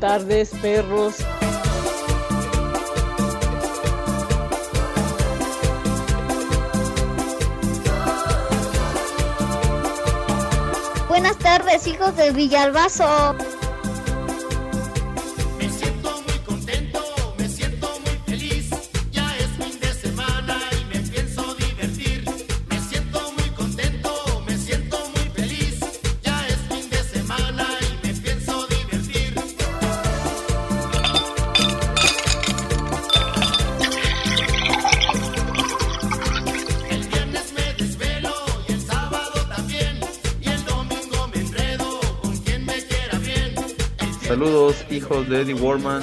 Tardes, perros. Buenas tardes, hijos de Villalbazo. Hijos de Eddie Warman.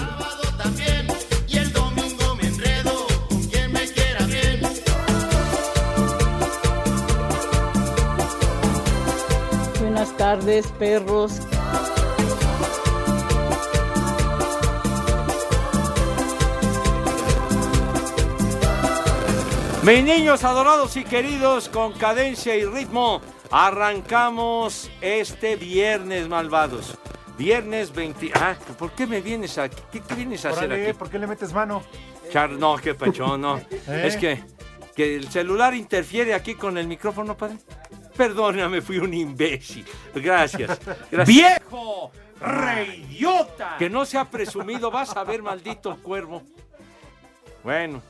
también y el domingo me enredo con quien me quiera bien. Buenas tardes, perros. Mis niños adorados y queridos, con cadencia y ritmo, arrancamos este viernes, malvados. Viernes 20... Ah, ¿por qué me vienes aquí? ¿Qué, qué vienes a hacer Órale, aquí? ¿por qué le metes mano? Char, no, qué pachón, no. ¿Eh? Es que, que el celular interfiere aquí con el micrófono, padre. Perdóname, fui un imbécil. Gracias. gracias. ¡Viejo! ¡Reidiota! Que no sea presumido, vas a ver, maldito cuervo. Bueno,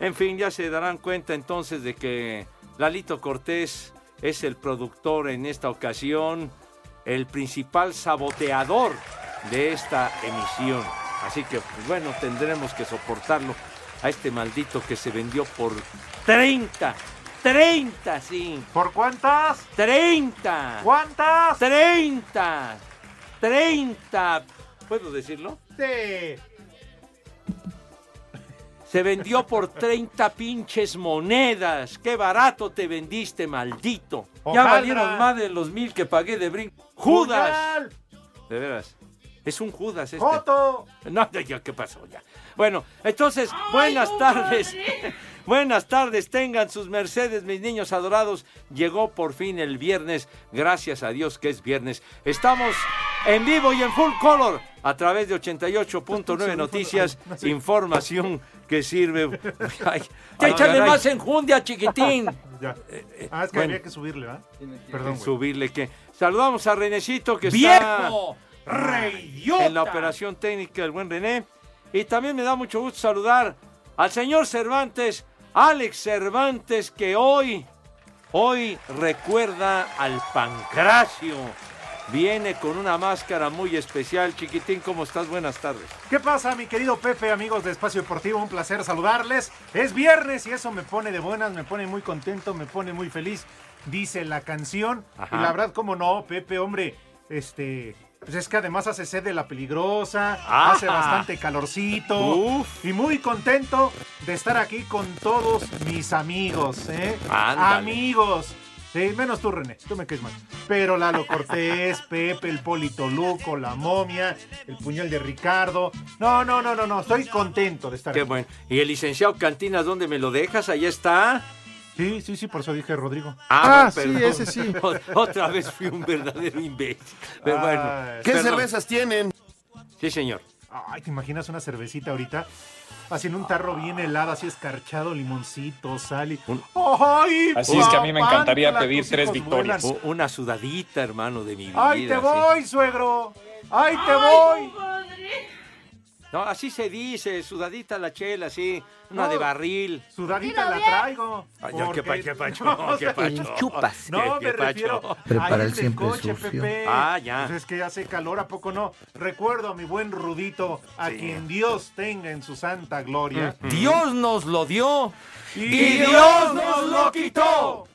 en fin, ya se darán cuenta entonces de que Lalito Cortés es el productor en esta ocasión, el principal saboteador de esta emisión. Así que, pues, bueno, tendremos que soportarlo a este maldito que se vendió por 30. 30, sí. ¿Por cuántas? 30. ¿Cuántas? 30. 30. ¿Puedo decirlo? Sí. Se vendió por 30 pinches monedas. ¡Qué barato te vendiste, maldito! Ya valieron más de los mil que pagué de brinco. ¡Judas! De veras. Es un Judas este. ¡Joto! No, ya, ¿qué pasó ya? Bueno, entonces, buenas tardes. Buenas tardes, tengan sus mercedes, mis niños adorados. Llegó por fin el viernes, gracias a Dios que es viernes. Estamos en vivo y en full color a través de 88.9 Noticias, información que sirve. Ay, échale más enjundia, chiquitín. Ya. Ah, es que bueno. había que subirle, ¿verdad? Perdón, güey. subirle que saludamos a Renecito que está ¡Viejo! ¡Reidiota! en la operación técnica el buen René y también me da mucho gusto saludar al señor Cervantes Alex Cervantes que hoy hoy recuerda al Pancracio viene con una máscara muy especial chiquitín cómo estás buenas tardes ¿Qué pasa, mi querido Pepe, amigos de Espacio Deportivo? Un placer saludarles. Es viernes y eso me pone de buenas, me pone muy contento, me pone muy feliz, dice la canción. Ajá. Y la verdad, cómo no, Pepe, hombre, este... Pues es que además hace sed de la peligrosa, Ah. hace bastante calorcito. Uf. Y muy contento de estar aquí con todos mis amigos, ¿eh? Ándale. Amigos. Sí, menos tú, René, tú me caes mal. Pero Lalo Cortés, Pepe, el Polito Luco, la momia, el puñal de Ricardo. No, no, no, no, no, estoy contento de estar qué aquí. bueno y el licenciado Cantinas dónde me lo dejas ahí está Sí, sí, sí, por eso dije Rodrigo. ah, Ah, sí, ese sí. otra vez fui un verdadero imbécil pero bueno Ay. ¿Qué perdón. cervezas tienen? sí señor Ay, ¿te imaginas una cervecita ahorita? Así en un tarro bien helado, así escarchado, limoncito, sal y... Un- ¡Ay, Así es que a mí me encantaría pedir tres victorias. una sudadita hermano de mi vida ¡Ay, te sí. voy, suegro! ¡Ay, te voy! No, así se dice, sudadita la chela, sí, una No. de barril. Sudadita la traigo. Ay, ya, qué, pa- porque- qué pacho, No, qué pacho. chupas. No, qué me pacho. refiero Prepara el siempre coche, sucio. Pepe. Ah, ya. Pues es que hace calor, ¿a poco no? Recuerdo a mi buen Rudito, a quien Dios tenga en su santa gloria. Mm. Dios nos lo dio. ¡Y, Dios nos lo quitó!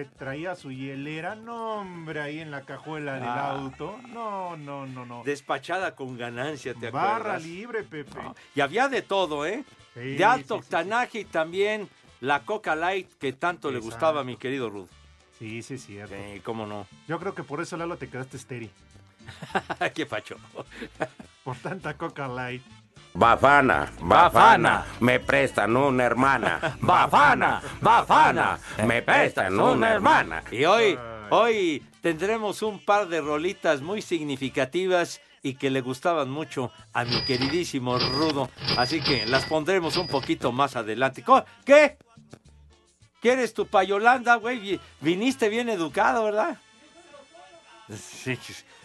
Que traía su hielera, no hombre, ahí en la cajuela del Ah. auto. No, no, no, no. Despachada con ganancia, ¿te Barra acuerdas? libre, Pepe. No, Y había de todo, ¿eh? Sí, de alto sí, sí, octanaje y también la Coca Light que tanto le gustaba a mi querido Ruth. Sí, sí, es cierto. Sí, cómo no. Yo creo que por eso, Lalo, te quedaste estéril. Qué pacho. Por tanta Coca Light. Bafana, Bafana, me prestan una hermana. Bafana, Bafana, me prestan una hermana. Y hoy, hoy tendremos un par de rolitas muy significativas y que le gustaban mucho a mi queridísimo Rudo. Así que las pondremos un poquito más adelante. ¿Qué? ¿Quieres tu payolanda, güey? Vi- Viniste bien educado, ¿verdad? Sí,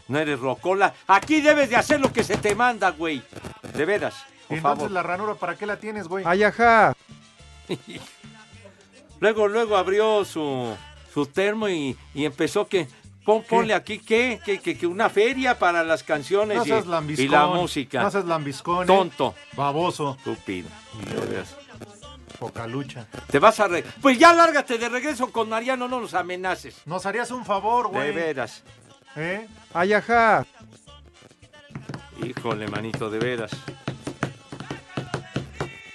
no eres rocola. Aquí debes de hacer lo que se te manda, güey. De veras, Y por entonces favor. la ranura, ¿para qué la tienes, güey? Ay, ajá. Luego, luego abrió su, su termo y, y empezó que. Pon, ponle aquí que, que, que, que una feria para las canciones No y, seas y la música. No seas lambiscón. ¿eh? Tonto, Baboso. estúpido. De. Poca lucha. Te vas a re... Pues ya lárgate de regreso con Mariano, no nos amenaces. Nos harías un favor, De güey. veras. ¿Eh? Ay, ajá. Híjole, manito, de veras.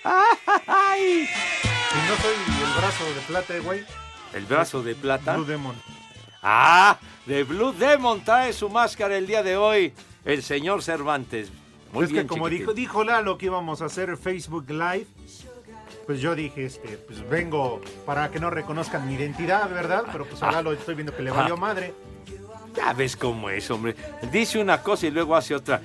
¡Ay! Y no soy el brazo de plata, eh, güey. El brazo de plata. Blue Demon. Ah, de Blue Demon trae su máscara el día de hoy. El señor Cervantes. Muy es bien, que como dijo, dijo Lalo que íbamos a hacer Facebook Live, pues yo dije, este, pues vengo para que no reconozcan mi identidad, ¿verdad? Pero pues a Lalo estoy viendo que le valió madre. Ya ves cómo es, hombre. Dice una cosa y luego hace otra.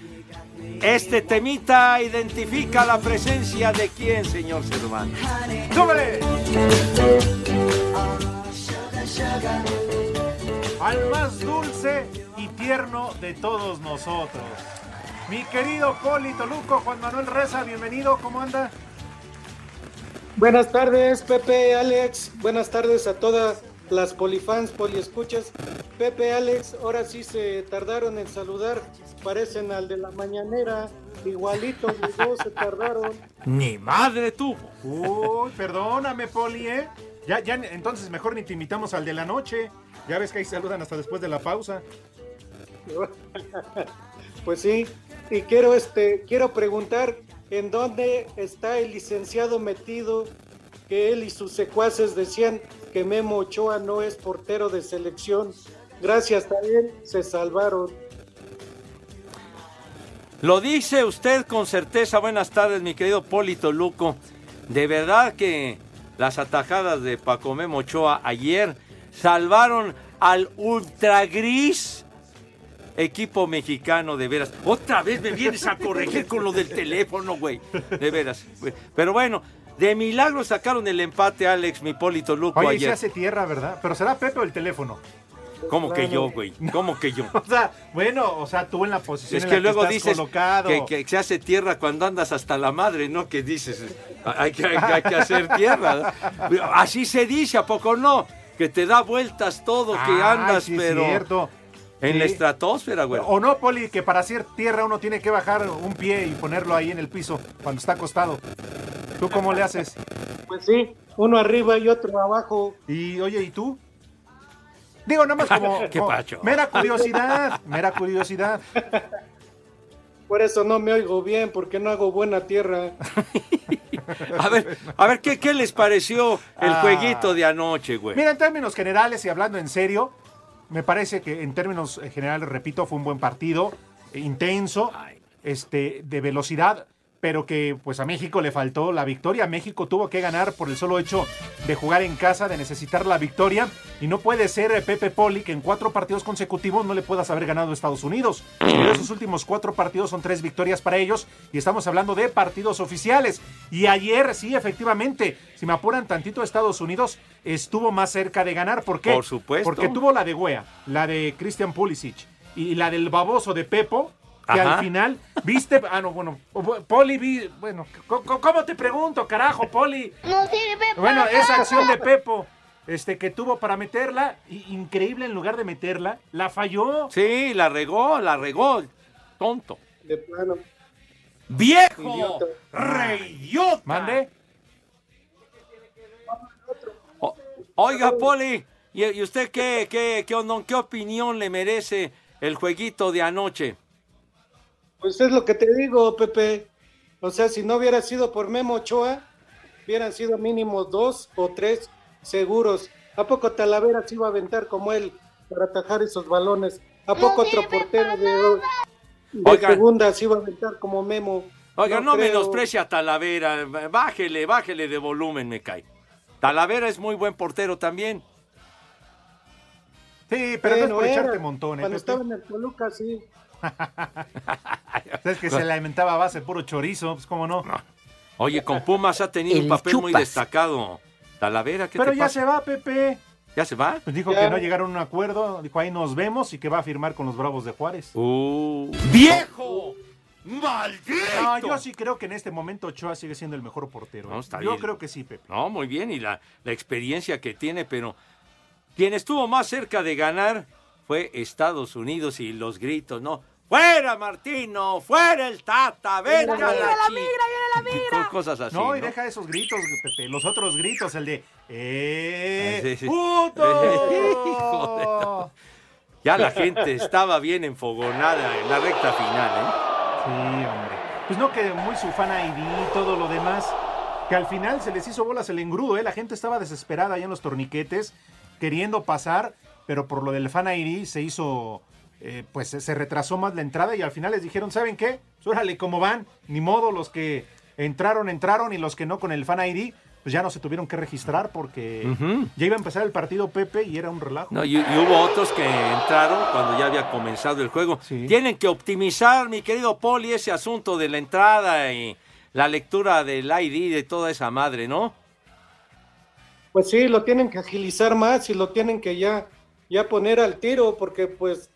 Este temita identifica la presencia de quién, señor Cervantes. ¡Súbele! Al más dulce y tierno de todos nosotros. Mi querido Poli Toluco, Juan Manuel Reza, bienvenido, ¿cómo anda? Buenas tardes, Pepe, Alex. Buenas tardes a todas las polifans, poliescuchas. Pepe, Alex, ahora sí se tardaron en saludar. Parecen al de la mañanera. Igualitos los dos se tardaron. Ni madre tuvo. Uy, perdóname, Poli, ¿eh? Ya, ya, entonces mejor ni te invitamos al de la noche. Ya ves que ahí saludan hasta después de la pausa. Pues sí. Y quiero, este, quiero preguntar en dónde está el licenciado metido que él y sus secuaces decían que Memo Ochoa no es portero de selección. Gracias a él se salvaron. Lo dice usted con certeza. Buenas tardes, mi querido Polito Luco. De verdad que las atajadas de Paco Memo Ochoa ayer salvaron al ultra gris equipo mexicano, de veras. Otra vez me vienes a corregir con lo del teléfono, güey. De veras. Pero bueno, de milagro sacaron el empate, Alex, mi Polito Luco, Oye, se ayer. hace tierra, ¿verdad? Pero será Pepe o el teléfono. ¿Cómo que yo, güey? ¿Cómo que yo? O sea, bueno, o sea, tú en la posición Es en que la luego estás dices colocado. que, que se hace tierra cuando andas hasta la madre, ¿no? Que dices, hay que, hay que- hay que hacer tierra. Así se dice, ¿a poco no? Que te da vueltas todo, que andas, sí es pero cierto. En Sí. la estratosfera, güey. O no, Poli, que para hacer tierra uno tiene que bajar un pie y ponerlo ahí en el piso cuando está acostado. ¿Tú cómo le haces? Pues sí, uno arriba y otro abajo. Y oye, ¿y tú? Digo, nada más como, Qué como pacho. mera curiosidad, mera curiosidad. Por eso no me oigo bien, porque no hago buena tierra. A ver, a ver, ¿qué, qué les pareció el Ah. jueguito de anoche, güey? Mira, en términos generales y hablando en serio, me parece que en términos eh, generales, repito, fue un buen partido, eh, intenso, este, de velocidad, pero que pues a México le faltó la victoria. México tuvo que ganar por el solo hecho de jugar en casa, de necesitar la victoria, y no puede ser eh, Pepe Poli que en cuatro partidos consecutivos no le puedas haber ganado a Estados Unidos. Pero esos últimos cuatro partidos son tres victorias para ellos, y estamos hablando de partidos oficiales. Y ayer, sí, efectivamente, si me apuran tantito, Estados Unidos estuvo más cerca de ganar. ¿Por qué? Por supuesto. Porque tuvo la de Wea, la de Christian Pulisic y la del baboso de Pepo, que Ajá. al final, viste, ah, no, bueno, Poli, vi, bueno, ¿cómo te pregunto, carajo, Poli? No sirve Bueno, para esa nada. acción de Pepo, este, que tuvo para meterla, increíble, en lugar de meterla, la falló. Sí, la regó, la regó, tonto. De plano. ¡Viejo! ¡Reidiota! Mande. O- oiga, Poli, ¿Y, y usted qué, qué, qué, ondón, qué opinión le merece el jueguito de anoche? Pues es lo que te digo, Pepe. O sea, si no hubiera sido por Memo Ochoa, hubieran sido mínimo dos o tres seguros. ¿A poco Talavera se iba a aventar como él para atajar esos balones? ¿A poco otro portero de, de Oigan. segunda se iba a aventar como Memo? Oiga, no, creo. menosprecia a Talavera. Bájele, bájele de volumen, me cae. Talavera es muy buen portero también. Sí, pero no es Bueno, por era. echarte montones. Cuando Pepe. estaba en el Toluca, sí. Es que se le alimentaba a base puro chorizo, pues cómo no. Oye, con Pumas ha tenido un El papel muy destacado. Talavera, ¿qué Pero te ya pasa? se va, Pepe. ¿Ya se va? Pues dijo Ya. que no llegaron a un acuerdo, dijo ahí nos vemos y que va a firmar con los Bravos de Juárez. Uh. ¡Viejo! ¡Maldito! No, yo sí creo que en este momento Ochoa sigue siendo el mejor portero. No, ¿eh? está yo bien. creo que sí, Pepe. No, muy bien, y la, la experiencia que tiene, pero quien estuvo más cerca de ganar fue Estados Unidos y los gritos, ¿no? ¡Fuera, Martino! ¡Fuera el Tata! ¡Vete a la, chi-! Cosas así, no, ¿no? y deja esos gritos, Pepe. Los otros gritos, el de ¡Eh! Sí, sí. ¡Puto! Hijo de to- Ya la gente estaba bien enfogonada en la recta final, ¿eh? Sí, hombre. Pues no, que muy su fan ID y todo lo demás. Que al final se les hizo bolas el engrudo, ¿eh? La gente estaba desesperada ahí en los torniquetes, queriendo pasar, pero por lo del fan ID se hizo, eh, pues se retrasó más la entrada y al final les dijeron, ¿saben qué? Pues órale, ¿cómo van? Ni modo, los que entraron, entraron y los que no con el fan ID, pues ya no se tuvieron que registrar porque ya iba a empezar el partido Pepe y era un relajo. No, y, y hubo otros que entraron cuando ya había comenzado el juego. Tienen que optimizar, mi querido Poli, ese asunto de la entrada y la lectura del ID de toda esa madre, ¿no? Pues sí, lo tienen que agilizar más y lo tienen que ya, ya poner al tiro, porque pues,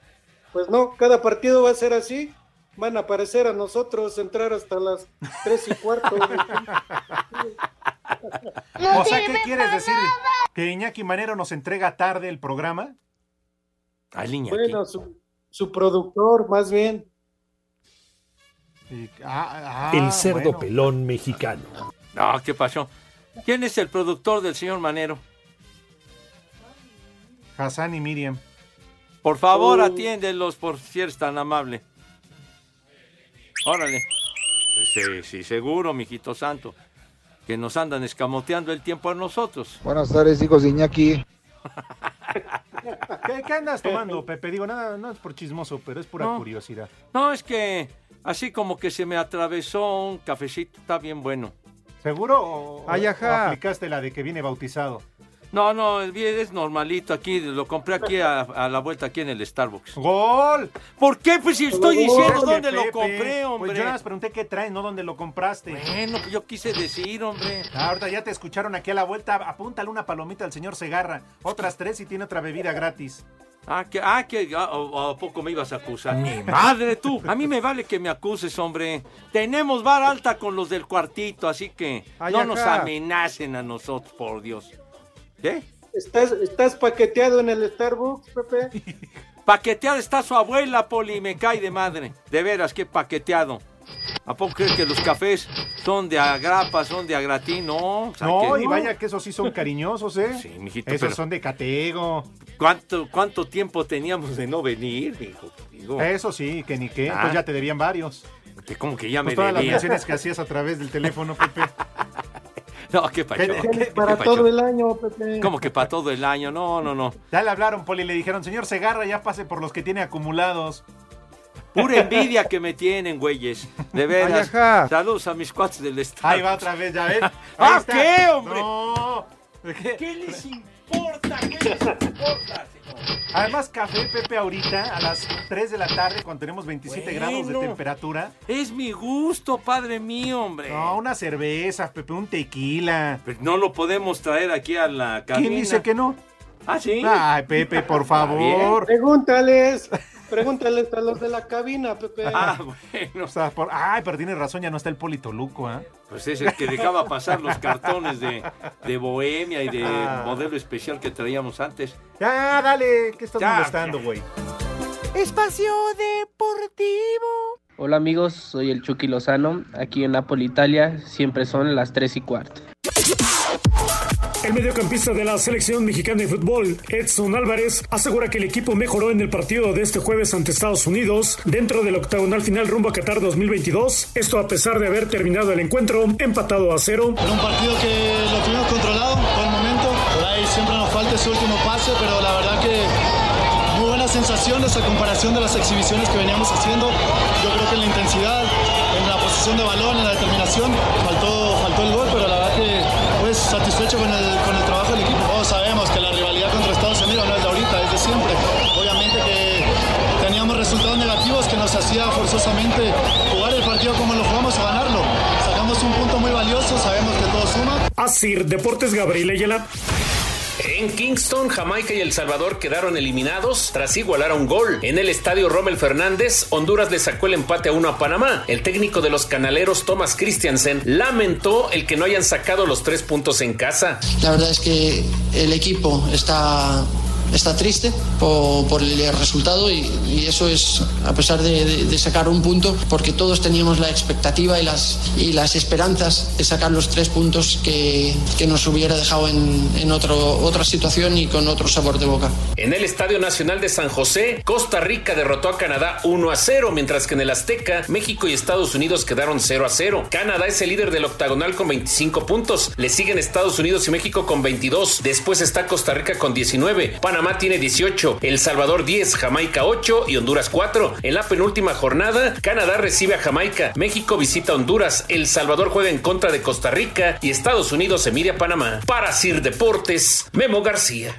pues no, cada partido va a ser así. Van a aparecer a nosotros entrar hasta las tres y cuarto. o sea, ¿qué quieres decir? ¿Que Iñaki Manero nos entrega tarde el programa? bueno, su, su productor, más bien. Ah, ah, el cerdo bueno. pelón mexicano. No, ¿qué pasó? ¿Quién es el productor del señor Manero? Hassan y Miriam. Por favor, Oh. atiéndelos por si eres tan amable. Órale. Sí, sí, seguro, mijito santo. Que nos andan escamoteando el tiempo a nosotros. Buenas tardes, hijos de Iñaki. ¿Qué, qué andas tomando, Pepe? Digo, nada, no es por chismoso, pero es pura No. curiosidad. No, es que así como que se me atravesó un cafecito, está bien bueno. ¿Seguro o, Ay, ajá. o aplicaste la de que viene bautizado? No, no, es normalito aquí, lo compré aquí a, a la vuelta aquí en el Starbucks. ¡Gol! ¿Por qué? Pues si estoy diciendo dónde lo compré, hombre. Pues yo nada más pregunté qué trae, no dónde lo compraste. Bueno, pues yo quise decir, hombre. Ah, ahorita ya te escucharon aquí a la vuelta. Apúntale una palomita al señor Segarra. Otras tres y tiene otra bebida gratis. Ah, que, ah, que, ah, ¿o- ¿a poco me ibas a acusar? ¡Mi madre tú! A mí me vale que me acuses, hombre. Tenemos vara alta con los del cuartito, así que Ay, no nos amenacen a nosotros, por Dios. ¿Qué? ¿Estás, ¿Estás paqueteado en el Starbucks, Pepe? Paqueteada está su abuela, Poli, me cae de madre. De veras, qué paqueteado. ¿A poco crees que los cafés son de agrapa, son de agratín? No, o sea No, que y vaya que esos sí son cariñosos, ¿eh? Sí, mijito, Esos pero- son de catego. ¿Cuánto, ¿Cuánto tiempo teníamos de no venir, hijo? Digo, Eso sí, que ni qué. Ah. Pues ya te debían varios. que como que ya Pues me todas las debía. menciones que hacías a través del teléfono, Pepe. No, qué pacho. ¿Qué- ¿Qué, Para pacho? todo el año, Pepe. ¿Cómo que para todo el año? No, no, no. Ya le hablaron, Poli, le dijeron, señor Segarra, ya pase por los que tiene acumulados. Pura envidia que me tienen, güeyes. De veras. Ay. Saludos a mis cuates del estado. Ahí va otra vez, ya ves. Ahí ¿Ah, está. qué, hombre? No. ¿Qué les importa? ¿Qué les importa, señor? Además, café, Pepe, ahorita a las 3 de la tarde, cuando tenemos 27 grados de temperatura. Es mi gusto, padre mío, hombre. No, una cerveza, Pepe, un tequila. Pero no lo podemos traer aquí a la cabina. ¿Quién dice que no? Ah, sí. Ay, Pepe, por favor. Pregúntales, pregúntales a los de la cabina, Pepe. Ah, bueno. O sea, por- Ay, pero tiene razón, ya no está el Polito Luco, ¿ah? Pues es el que dejaba pasar los cartones de, de Bohemia y de Ah. modelo especial que traíamos antes. Ya, dale, ¿qué estás Ya, molestando, güey? Espacio Deportivo. Hola amigos, soy el Chucky Lozano. Aquí en Napoli, Italia, siempre son las 3 y cuarto. El mediocampista de la selección mexicana de fútbol, Edson Álvarez, asegura que el equipo mejoró en el partido de este jueves ante Estados Unidos dentro del octagonal final rumbo a Qatar 2022. Esto a pesar de haber terminado el encuentro empatado a cero. Era un partido que lo tuvimos controlado por el momento. Por ahí siempre nos falta ese último pase, pero la verdad que muy buenas sensaciones a comparación de las exhibiciones que veníamos haciendo. Yo creo que en la intensidad, en la posición de balón, en la determinación, faltó, forzosamente jugar el partido como lo jugamos a ganarlo. Sacamos un punto muy valioso, sabemos que todo suma. Asir Deportes Gabriel Ayala. En Kingston, Jamaica y El Salvador quedaron eliminados tras igualar a un gol. En el estadio Rommel Fernández, Honduras le sacó el empate a uno a Panamá. El técnico de los canaleros, Thomas Christiansen, lamentó el que no hayan sacado los tres puntos en casa. La verdad es que el equipo está está triste por, por el resultado y, y, eso es a pesar de, de, de, sacar un punto porque todos teníamos la expectativa y las, y las esperanzas de sacar los tres puntos que, que nos hubiera dejado en, en otro, otra situación y con otro sabor de boca. En el Estadio Nacional de San José, Costa Rica derrotó a Canadá 1 a 0, mientras que en el Azteca, México y Estados Unidos quedaron 0 a 0. Canadá es el líder del octagonal con 25 puntos, le siguen Estados Unidos y México con 22, después está Costa Rica con 19, Panamá tiene 18, El Salvador 10, Jamaica 8 y Honduras 4. En la penúltima jornada, Canadá recibe a Jamaica, México visita a Honduras, El Salvador juega en contra de Costa Rica y Estados Unidos se mide a Panamá. Para Sir Deportes, Memo García.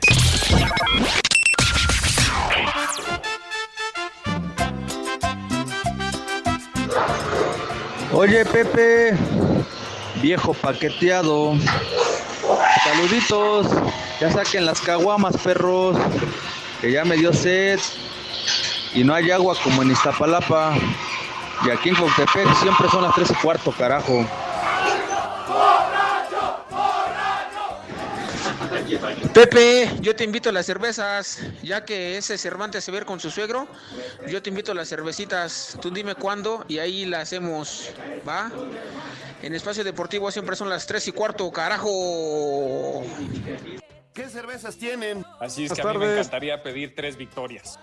Oye, Pepe, viejo paqueteado. Saluditos. Ya saquen las caguamas, perros. Que ya me dio sed. Y no hay agua como en Iztapalapa. Y aquí en Coctepec siempre son las 3 y cuarto, carajo. Pepe, yo te invito a las cervezas, ya que ese Cervantes se ve con su suegro, yo te invito a las cervecitas, tú dime cuándo y ahí la hacemos, ¿va? En Espacio Deportivo siempre son las 3 y cuarto, carajo. ¿Qué cervezas tienen? Así es Buenas que a mí me tardes. encantaría pedir tres victorias.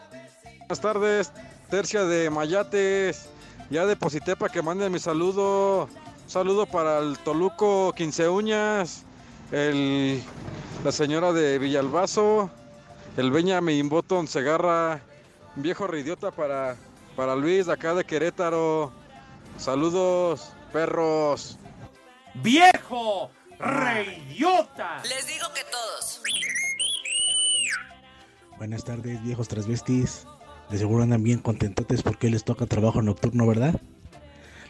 Buenas tardes, tercia de Mayates. Ya deposité para que manden mi saludo. Un saludo para el Toluco Quince Uñas, el, la señora de Villalbazo, el Benjamin Botton Segarra, un viejo reidiota para, para Luis de acá de Querétaro. Saludos, perros. ¡Viejo! ¡Reyota! Les digo que todos. Buenas tardes, viejos transvestis. De seguro andan bien contentotes porque les toca trabajo nocturno, ¿verdad?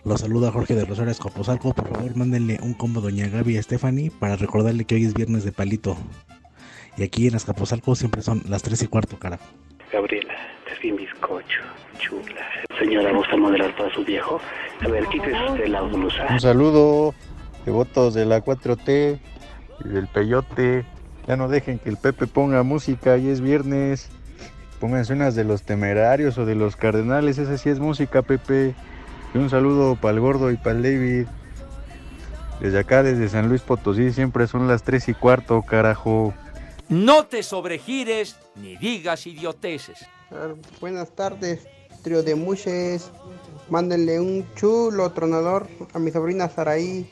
Los saluda Jorge de Rosario Escopozalco. Por favor, mándenle un combo a Doña Gaby a Stephanie para recordarle que hoy es viernes de palito. Y aquí en Escapozalco siempre son las 3 y cuarto, carajo. Gabriela, es bien bizcocho, chula. Señora, ¿gusta modelar para su viejo? A ver, quítese usted la blusa. Un saludo, devotos de la 4T y del peyote. Ya no dejen que el Pepe ponga música, y es viernes. Pónganse unas de los temerarios o de los cardenales, esa sí es música, Pepe. Y un saludo para el gordo y para el David. Desde acá, desde San Luis Potosí, siempre son las 3 y cuarto, carajo. No te sobregires ni digas idioteces. Buenas tardes, trío de muches. Mándenle un chulo tronador a mi sobrina Saraí.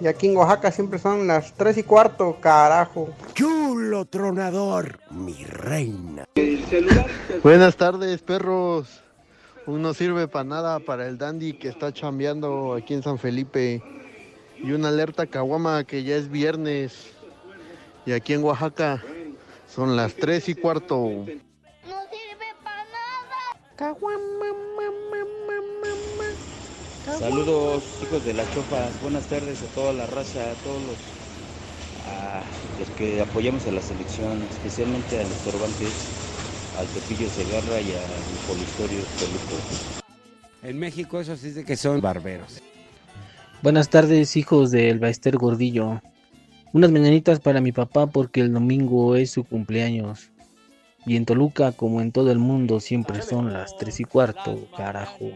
Y aquí en Oaxaca siempre son las 3 y cuarto, carajo. Chulo tronador, mi reina. Buenas tardes, perros. Uno sirve para nada para el dandy que está chambeando aquí en San Felipe. Y una alerta caguama que ya es viernes. Y aquí en Oaxaca son las 3 y cuarto. Saludos hijos de las chofas, buenas tardes a toda la raza, a todos los, a los que apoyamos a la selección, especialmente a los Cervantes, al Pepillo Segarra y al Polistorio Toluco. En México eso sí de que son barberos. Buenas tardes, hijos del Baester Gordillo. Unas mañanitas para mi papá porque el domingo es su cumpleaños. Y en Toluca, como en todo el mundo, siempre son las tres y cuarto, carajo.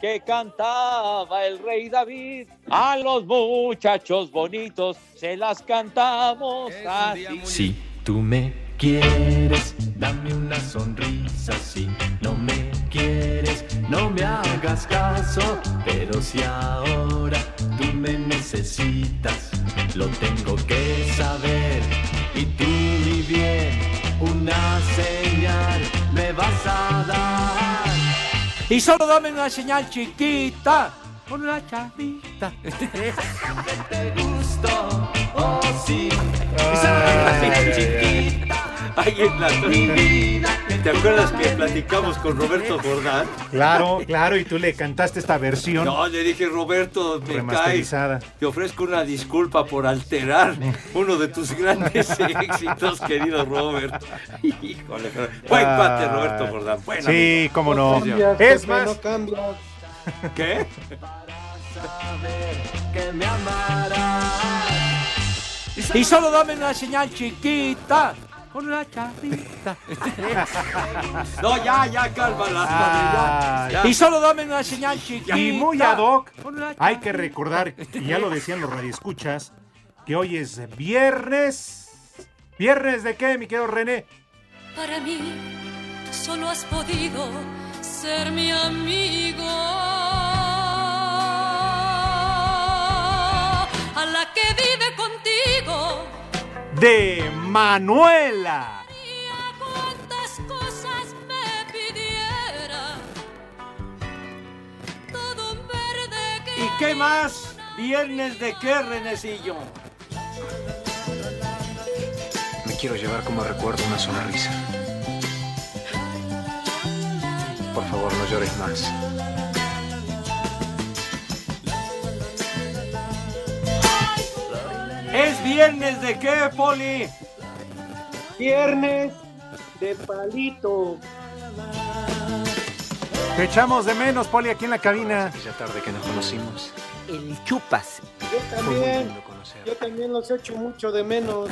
que cantaba el rey David. A los muchachos bonitos se las cantamos así. Si tú me quieres, dame una sonrisa. Si no me quieres, no me hagas caso. Pero si ahora tú me necesitas, lo tengo que saber. Y tú, mi bien, una señal me vas a dar. Y solo dame una señal chiquita. Con la chavita. Te gusto, oh sí. Y solo dame una señal chiquita. Ahí en la. ¿Te acuerdas que platicamos con Roberto Jordán? Claro, claro, y tú le cantaste esta versión. No, le dije, Roberto, me caes. Te ofrezco una disculpa por alterar uno de tus grandes éxitos, querido Robert. Híjole, buen Ah, cuate, Roberto Jordán. Buen sí, amigo. cómo no. Cambias, Es Pepe, más- no cambias. ¿Qué? Que me amarás. Y solo dame una señal chiquita. Con la chavita. No, ya, ya, cálmala. Ah, ya, ya. Y solo dame una señal chiquita. Y muy ad hoc, hay que recordar, y ya lo decían los radioescuchas, que hoy es viernes. ¿Viernes de qué, mi querido René? Para mí solo has podido ser mi amigo. A la que vive contigo. De Manuela. Cuántas cosas me pidiera. Todo un verde que ¿Y qué más? ¿Viernes de qué, Renecillo? Me quiero llevar como recuerdo una sonrisa. Por favor, no llores más. ¿Es viernes de qué, Poli? Viernes de palito. Te echamos de menos, Poli, aquí en la cabina. Aquella tarde que nos conocimos. El chupas. Yo también, yo también los echo mucho de menos.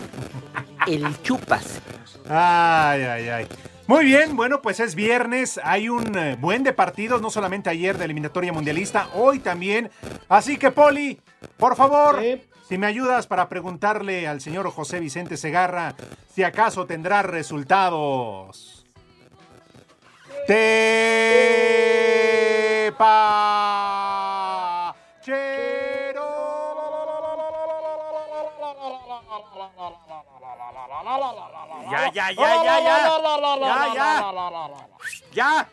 El chupas. Ay, ay, ay. Muy bien, bueno, pues es viernes, hay un eh, buen de partidos, no solamente ayer de eliminatoria mundialista, hoy también. Así que, Poli, por favor, si me ayudas para preguntarle al señor José Vicente Segarra si acaso tendrá resultados. Tepa. Ya, ya, ya, ya, ya. Ya, ya.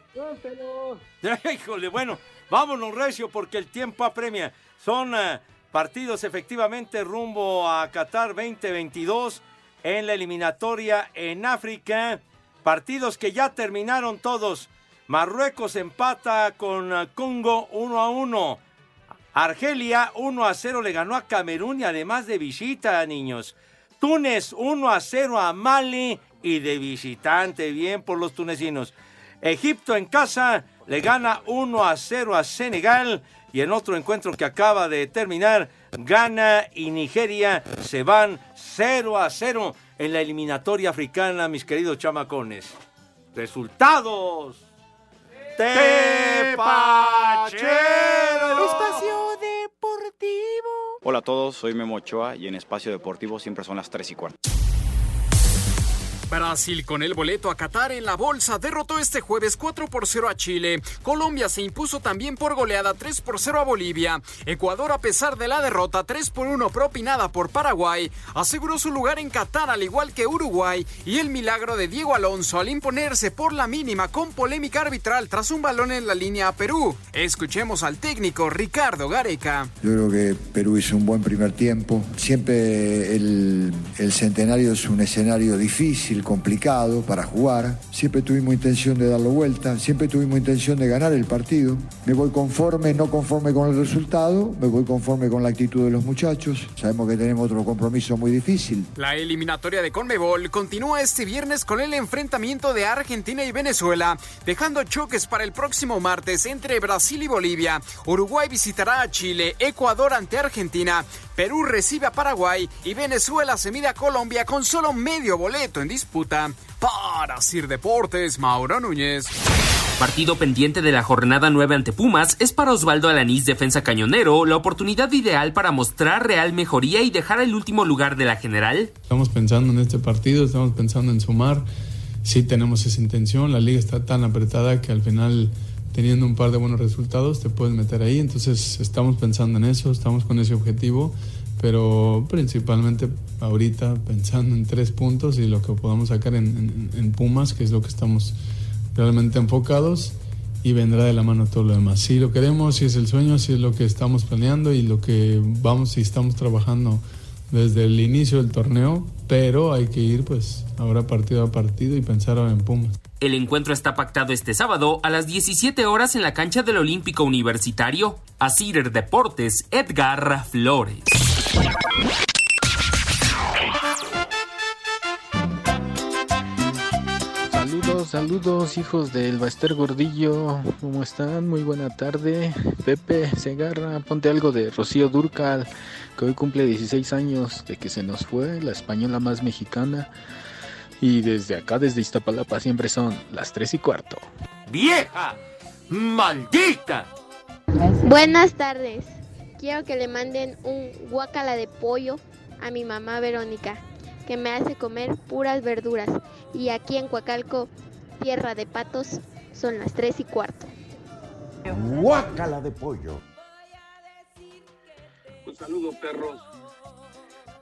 Ya, híjole, bueno, vámonos, Recio, porque el tiempo apremia. Son eh, partidos efectivamente rumbo a Qatar 2022 en la eliminatoria en África. Partidos que ya terminaron todos. Marruecos empata con eh, Congo 1 a 1. Argelia 1 a 0 le ganó a Camerún y además de visita, niños. Túnez 1 a 0 a Mali y de visitante, bien por los tunecinos. Egipto en casa le gana 1 a 0 a Senegal y en otro encuentro que acaba de terminar, Ghana y Nigeria se van 0 a 0 en la eliminatoria africana, mis queridos chamacones. Resultados. Tepachero. Espacio Deportivo. Hola a todos, soy Memo Ochoa y en Espacio Deportivo siempre son las 3 y cuarto. Brasil con el boleto a Qatar en la bolsa derrotó este jueves 4 por 0 a Chile. Colombia se impuso también por goleada 3 por 0 a Bolivia. Ecuador a pesar de la derrota 3 por 1 propinada por Paraguay aseguró su lugar en Qatar al igual que Uruguay y el milagro de Diego Alonso al imponerse por la mínima con polémica arbitral tras un balón en la línea a Perú. Escuchemos al técnico Ricardo Gareca. Yo creo que Perú hizo un buen primer tiempo. Siempre el, el centenario es un escenario difícil, complicado para jugar. Siempre tuvimos intención de darlo vuelta, siempre tuvimos intención de ganar el partido. Me voy conforme, no conforme con el resultado, me voy conforme con la actitud de los muchachos. Sabemos que tenemos otro compromiso muy difícil. La eliminatoria de Conmebol continúa este viernes con el enfrentamiento de Argentina y Venezuela, dejando choques para el próximo martes entre Brasil y Bolivia. Uruguay visitará a Chile, Ecuador ante Argentina, Perú recibe a Paraguay y Venezuela se mide a Colombia con solo medio boleto en disputa. Para Sir Deportes, Mauro Núñez. Partido pendiente de la jornada 9 ante Pumas es para Osvaldo Alanís, defensa cañonero, la oportunidad ideal para mostrar real mejoría y dejar el último lugar de la general. Estamos pensando en este partido, estamos pensando en sumar. Sí tenemos esa intención, la liga está tan apretada que al final teniendo un par de buenos resultados te puedes meter ahí, entonces estamos pensando en eso, estamos con ese objetivo, pero principalmente ahorita pensando en tres puntos y lo que podamos sacar en, Pumas, que es lo que estamos realmente enfocados y vendrá de la mano todo lo demás. Si lo queremos, si es el sueño, si es lo que estamos planeando y lo que vamos y estamos trabajando desde el inicio del torneo, pero hay que ir pues ahora partido a partido y pensar en Pumas. El encuentro está pactado este sábado a las 17 horas en la cancha del Olímpico Universitario. Asir Deportes, Edgar Flores. Saludos, hijos del Baester Gordillo. ¿Cómo están? Muy buena tarde. Pepe Segarra, ponte algo de Rocío Durcal, que hoy cumple 16 años de que se nos fue, la española más mexicana. Y desde acá, desde Iztapalapa, siempre son las 3 y cuarto. ¡Vieja! ¡Maldita! Buenas tardes. Quiero que le manden un guacala de pollo a mi mamá Verónica, que me hace comer puras verduras. Y aquí en Coacalco, tierra de patos, son las 3 y cuarto. Guácala de pollo. Un saludo, perros.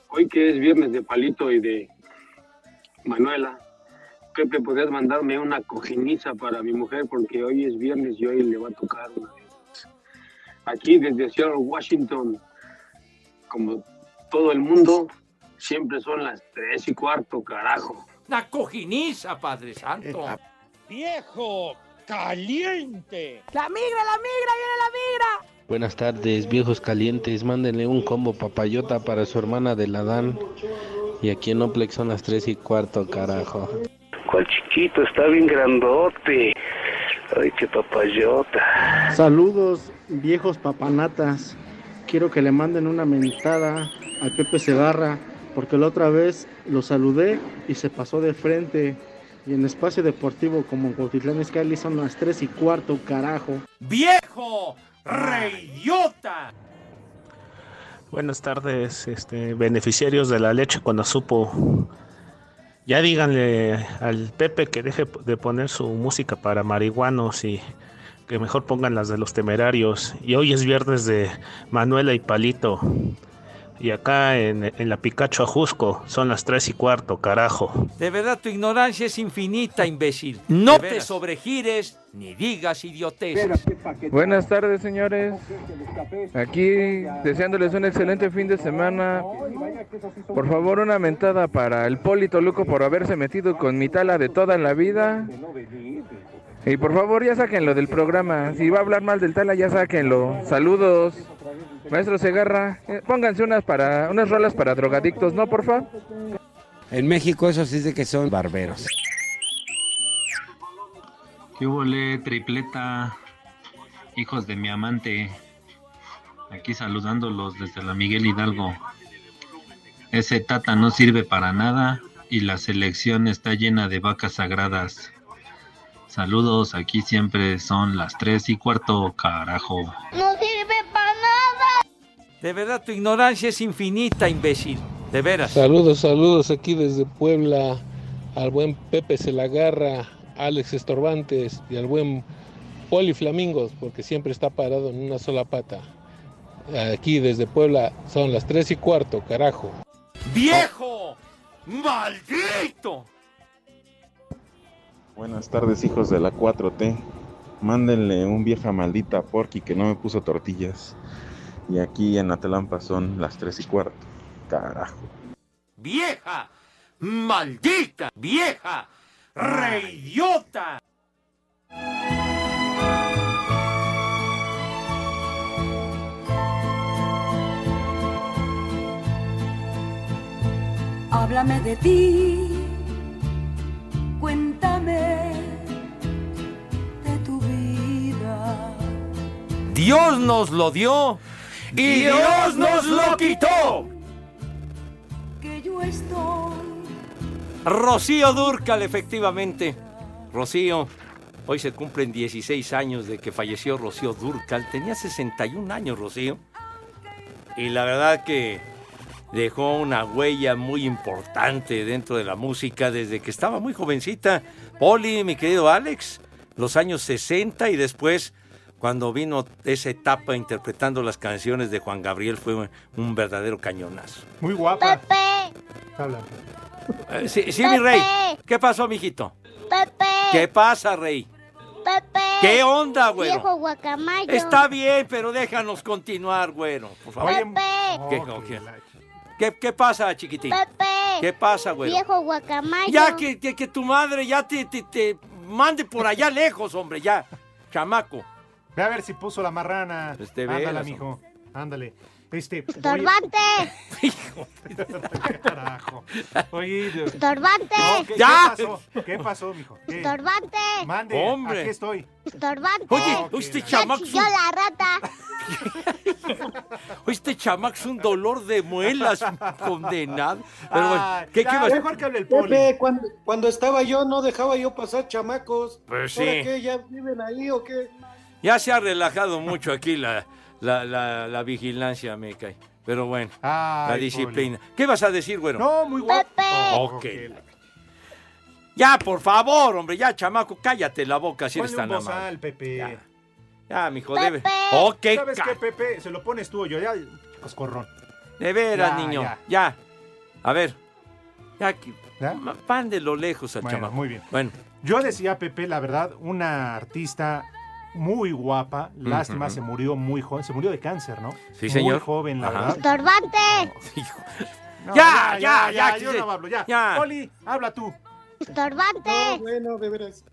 Hoy que es viernes de Palito y de Manuela, Pepe, ¿podrías mandarme una cojiniza para mi mujer? Porque hoy es viernes y hoy le va a tocar una. Aquí desde Seattle, Washington, como todo el mundo, siempre son las tres y cuarto, carajo. Una cojiniza, Padre Santo. ¡Viejo! ¡Caliente! ¡La migra, la migra, viene la migra! Buenas tardes, viejos calientes. Mándenle un combo papayota para su hermana del Adán. Y aquí en Oplex son las 3 y cuarto, carajo. ¿Cuál chiquito? Está bien grandote. Ay, qué papayota. Saludos, viejos papanatas. Quiero que le manden una mentada al Pepe Segarra, porque la otra vez lo saludé y se pasó de frente. Y en espacio deportivo como en Cuautitlán son las 3 y cuarto, carajo. ¡Viejo! ¡Reidiota! Buenas tardes, este, beneficiarios de la leche cuando supo. Ya díganle al Pepe que deje de poner su música para marihuanos y que mejor pongan las de los temerarios. Y hoy es viernes de Manuela y Palito. Y acá en, en la Picacho Ajusco son las tres y cuarto, carajo. De verdad, tu ignorancia es infinita, imbécil. No te sobregires ni digas idioteces. Buenas tardes, señores. Aquí deseándoles un excelente fin de semana. Por favor, una mentada para el Polito Luco por haberse metido con mi tala de toda la vida. Y por favor, ya sáquenlo del programa. Si va a hablar mal del tala, ya sáquenlo. Saludos. Maestro Segarra, eh, pónganse unas para unas rolas para drogadictos, ¿no, porfa? En México eso sí de que son barberos. ¿Qué huele, tripleta? Hijos de mi amante. Aquí saludándolos desde la Miguel Hidalgo. Ese tata no sirve para nada y la selección está llena de vacas sagradas. Saludos, aquí siempre son las tres y cuarto, carajo. ¡No! De verdad, tu ignorancia es infinita, imbécil. De veras. Saludos, saludos aquí desde Puebla al buen Pepe Selagarra, Alex Estorbantes y al buen Poli Flamingos, porque siempre está parado en una sola pata. Aquí desde Puebla son las tres y cuarto, carajo. ¡Viejo! ¡Maldito! Buenas tardes, hijos de la 4T. Mándenle un vieja maldita a Porky que no me puso tortillas. Y aquí en Atalampa son las 3 y cuarto. Carajo. ¡Vieja! ¡Maldita! ¡Vieja! ¡Reidiota! Háblame de ti, cuéntame de tu vida. Dios nos lo dio y Dios nos lo quitó. Que yo estoy. Rocío Durcal, efectivamente. Rocío, hoy se cumplen 16 años de que falleció Rocío Durcal. Tenía 61 años, Rocío. Y la verdad que dejó una huella muy importante dentro de la música desde que estaba muy jovencita. Poli, mi querido Alex, los años 60 y después cuando vino esa etapa interpretando las canciones de Juan Gabriel fue un verdadero cañonazo. Muy guapa. Pepe, Habla. Eh, sí, sí, mi rey. ¿Qué pasó, mijito? Pepe, ¿Qué pasa, rey? Pepe. ¿Qué onda, güero? Viejo guacamayo. Está bien, pero déjanos continuar, güero, por favor. Pepe, ¿Qué, ok. ¿Qué, qué pasa, chiquitín? Pepe. ¿Qué pasa, güero? Viejo guacamayo. Ya que, que, que tu madre ya te, te, te mande por allá lejos, hombre, ya. Chamaco. Ve a ver si puso la marrana. Pues de Ándale, veras, mijo. Ándale. Este. oye- Torbante. Carajo. Oye, de- Torbante. No, ¿qué, ¡Ya! ¿Qué pasó? ¿Qué pasó, mijo? ¿Qué? Torbante. Mande. Hombre. Aquí estoy. Torbante. Oye, este Ya chamaco un, la rata. este chamaco es un dolor de muelas, condenado. Pero bueno, Ay, ¿qué, ya, qué Mejor que hable el poli. Pepe, cuando, cuando estaba yo no dejaba yo pasar chamacos. Pues ¿Ahora sí. qué? ¿Ya viven ahí o qué? Ya se ha relajado mucho aquí la, la, la, la vigilancia, me cae. Pero bueno, la Ay, disciplina. ¿Qué vas a decir, güero? No, muy guapo. Ok. Ya, por favor, hombre, ya, chamaco, cállate la boca si eres un tan amable. bozal, Pepe. Ya, ya mijo, debe. Ok, ¿Sabes ca- qué, Pepe? Se lo pones tú o yo. Ya, coscorrón. de veras, Ya, niño. ya. Ya. A ver. Ya, que- ¿Ya? ma- pan de lo lejos al Bueno, chamaco. muy bien. Bueno, Yo decía, Pepe, la verdad, una artista muy guapa. Lástima, se murió muy joven. Se murió de cáncer, ¿no? Sí, señor. Muy joven, la Ajá. verdad. Torbante. No, Ya, ya, ya, Yo no hablo, ya. ya. Poli, habla tú. Torbante. No, bueno, de veras.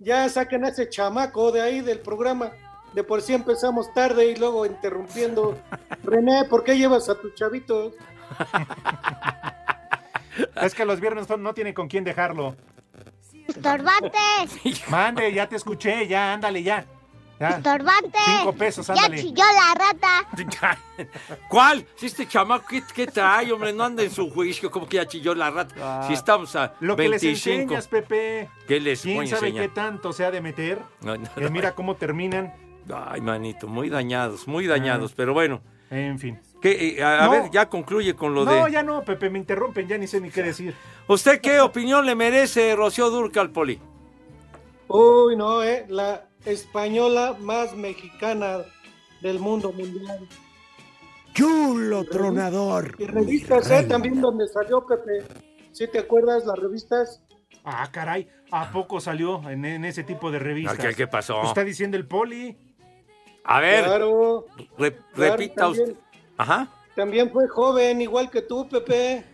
Ya saquen a ese chamaco de ahí del programa. De por sí empezamos tarde y luego interrumpiendo. René, ¿por qué llevas a tu chavito? Es que los viernes no, no tiene con quién dejarlo. Torbante. Mande, ya te escuché, ya, ándale, ya. Ya. Cinco pesos, Ya ándale. chilló la rata. ¿Cuál? Si este chamaco, ¿qué, qué trae, hombre? No anda en su juicio, como que ya chilló la rata. Ah, si estamos a Lo que 25. les enseñas, Pepe. ¿Qué les voy ¿Quién sabe enseñar? qué tanto se ha de meter? No, no, Que mira cómo terminan. Ay, manito, muy dañados, muy dañados, pero bueno. En fin. ¿Qué, eh, a, a No. ver, ya concluye con lo no, de... ya no, Pepe, me interrumpen, ya ni sé ni qué decir. ¿Usted qué opinión le merece Rocío Durcal, Poli? Uy, no, eh. La española más mexicana del mundo mundial. Chulo tronador. Y revistas, eh, también donde salió Pepe. ¿Sí te acuerdas las revistas? Ah, caray, ¿a poco salió en, en ese tipo de revistas? ¿Qué- qué pasó? Está diciendo el poli. A ver, Claro. re- claro, repita también, usted. Ajá. También fue joven, igual que tú, Pepe.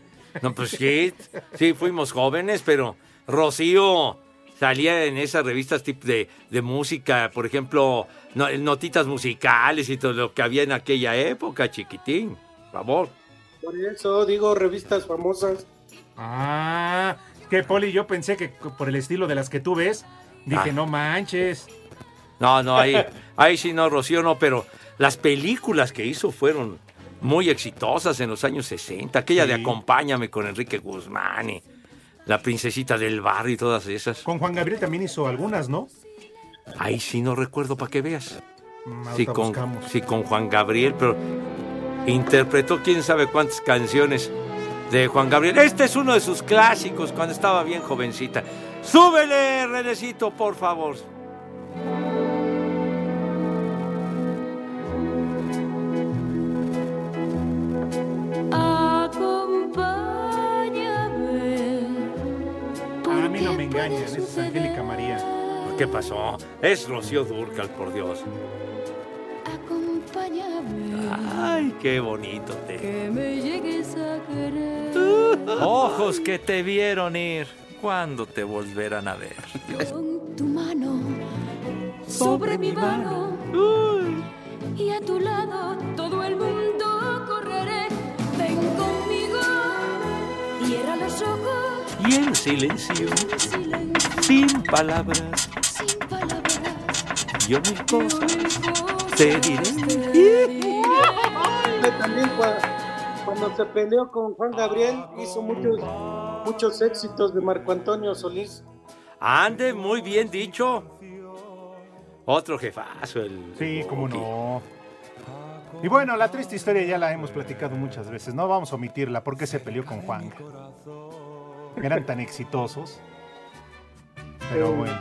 No, pues sí, sí, fuimos jóvenes, pero Rocío salía en esas revistas tipo de, de música, por ejemplo, no- notitas musicales y todo lo que había en aquella época, chiquitín. Por favor. Por eso digo revistas famosas. Ah, que poli, yo pensé que por el estilo de las que tú ves, dije, Ah. no manches. No, no, ahí, ahí sí no, Rocío no, pero las películas que hizo fueron muy exitosas en los años 60. Aquella de Sí. Acompáñame con Enrique Guzmán y La Princesita del Barrio y todas esas. Con Juan Gabriel también hizo algunas, ¿no? Ahí sí no recuerdo para que veas. Mm, Sí con, buscamos. sí, con Juan Gabriel, pero interpretó quién sabe cuántas canciones de Juan Gabriel. Este es uno de sus clásicos cuando estaba bien jovencita. Súbele, Renecito, por favor. A mí no me engañan, es Angélica María. ¿Qué pasó? Es Rocío Durcal, por Dios. Ay, qué bonito te. Que me llegues a querer. Ojos que te vieron ir, ¿cuándo te volverán a ver? Con tu mano sobre mi mano. Y a tu lado todo el mundo correré. Cierra los ojos. Y en silencio, Silencio. sin palabras, Sin palabras. yo mil cosas Cosas te diré. te diré. Pepe también cua- cuando se peleó con Juan Gabriel hizo muchos, muchos éxitos de Marco Antonio Solís. Ande, muy bien dicho. Otro jefazo, el. Sí, el cómo no. Y bueno, la triste historia ya la hemos platicado muchas veces. No vamos a omitirla. ¿Por qué se peleó con Juan? Eran tan exitosos. Pero bueno.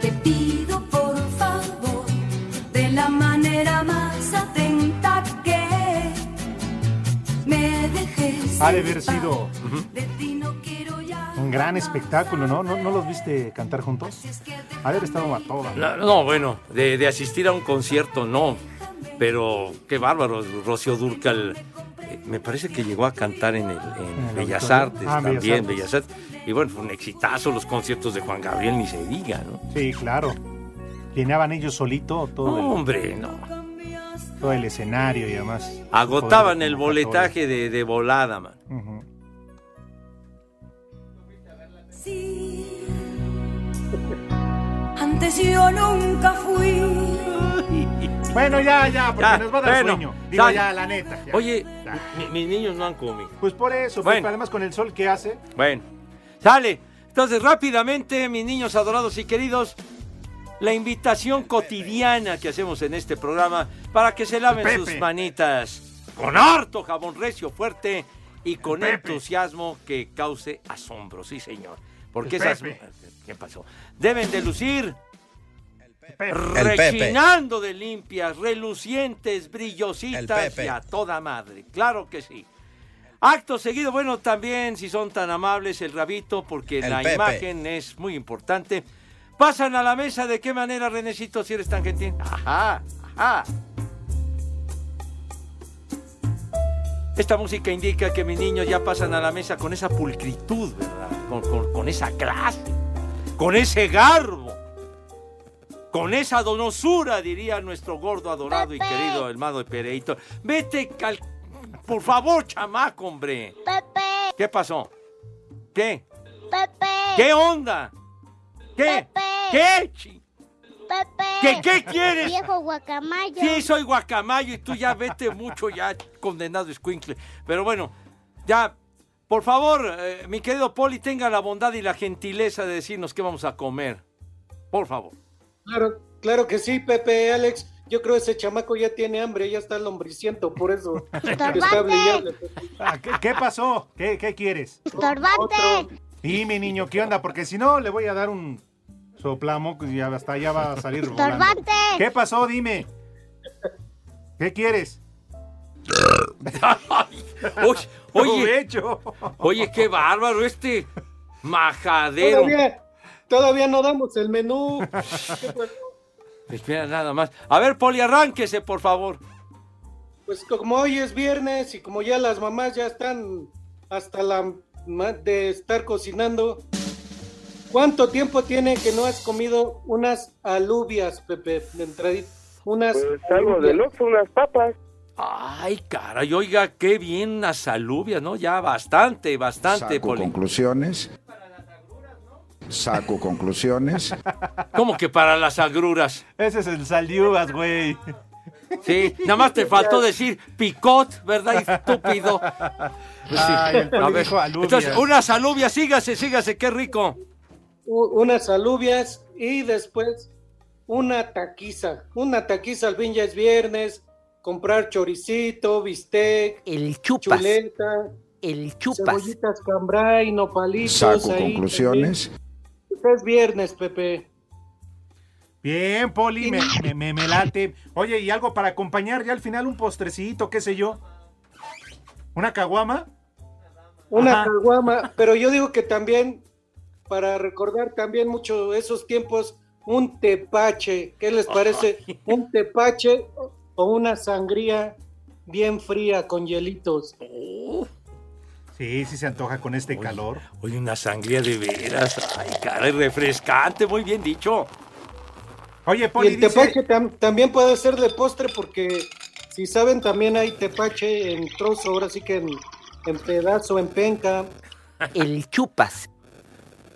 Te pido por favor, de la manera más atenta que me dejes. Ha de haber sido gran espectáculo, ¿no? ¿No, no los viste cantar juntos? Haber estado a toda. No, no, bueno, de, de asistir a un concierto no. Pero qué bárbaro, Rocío Durcal. eh, Me parece que llegó a cantar en, el, en el Bellas. Artes Ah, Bellas también, Artes. Bellas Artes. Y bueno, fue un exitazo los conciertos de Juan Gabriel, ni se diga, ¿no? Sí, claro. Llenaban ellos solito todo, No, el, hombre, no. todo el escenario y además. Agotaban el boletaje de, de volada, man. Ujú. Antes yo nunca fui. Bueno, ya, ya, porque Ya, nos va a dar bueno, sueño. Digo, ya. ya, la neta. ya. Oye, mi- mis niños no han comido. Pues por eso, Bueno. Pepe, además con el sol que hace. Bueno, sale. Entonces, rápidamente, mis niños adorados y queridos, la invitación cotidiana que hacemos en este programa para que se laven Pepe. sus manitas con harto jabón recio, fuerte y con entusiasmo que cause asombro, sí, señor. Porque El esas... Pepe. ¿Qué pasó? Deben de lucir El Pepe. rechinando de limpias, relucientes, El brillositas y a toda madre. Claro que sí. Acto seguido, bueno, también si son tan amables, el rabito, porque El la Pepe. imagen es muy importante. Pasan a la mesa, ¿de qué manera, Renecito, si eres tan gentil? Ajá, ajá. Esta música indica que mis niños ya pasan a la mesa con esa pulcritud, ¿verdad? Con, con- con esa clase, con ese garbo, con esa donosura, diría nuestro gordo adorado y querido de Pereito. Vete, cal- por favor, chamaco, hombre. Pepe, ¿Qué pasó? ¿Qué? Pepe. ¿Qué onda? ¿Qué? Pepe. ¿Qué? ¿Qué, qué quieres? Viejo guacamayo. Sí, soy guacamayo y tú ya vete mucho, ya condenado escuincle. Pero bueno, ya, por favor, eh, mi querido Poli, tenga la bondad y la gentileza de decirnos qué vamos a comer. Por favor. Claro, claro que sí, Pepe, Alex. Yo creo ese chamaco ya tiene hambre, ya está lombriciento, por eso que. Ah, ¿qué, qué pasó? ¿Qué, qué quieres? Estorbante. Y mi niño, ¿qué onda? Porque si no, le voy a dar un soplamo, pues ya hasta ya va a salir volando. Estorbante. ¿Qué pasó? Dime. ¿Qué quieres? Oye, oye, oye, qué bárbaro este majadero. Todavía, todavía no damos el menú. Espera nada más. A ver, Poli, arránquese, por favor. Pues como hoy es viernes y como ya las mamás ya están hasta la de estar cocinando, ¿cuánto tiempo tiene que no has comido unas alubias, Pepe? De entradita? Unas Pues algo del Oxxo, unas papas. Ay, caray, oiga, qué bien unas alubias, ¿no? Ya bastante, bastante, Saco Poli. conclusiones. Saco conclusiones. ¿Cómo que para las agruras? Ese es el saldiuvas, güey. Sí, nada más te faltó decir picot, ¿verdad, estúpido? Pues sí. Ay, A ver. Entonces, unas alubias, sígase, sígase, qué rico. U- unas alubias y después una taquiza. Una taquiza, al fin ya es viernes, comprar choricito, bistec, El chupas. chuleta, El chupas. cebollitas cambray, nopalitos. Saco ahí conclusiones. también. Es viernes, Pepe. Bien, Poli, me, me, me- me late. Oye, ¿y algo para acompañar ya al final? Un postrecito, qué sé yo. ¿Una caguama? Una Ajá. caguama, pero yo digo que también, para recordar también mucho esos tiempos, un tepache. ¿Qué les parece? Un tepache o una sangría bien fría con hielitos. Sí, sí se antoja con este calor. Oye, una sangría de veras. Ay, caray, refrescante, muy bien dicho. Oye, Y Poli, el dice... tepache tam- también puede ser de postre porque, si saben, también hay tepache en trozo, ahora sí que en, en pedazo, en penca. El chupas.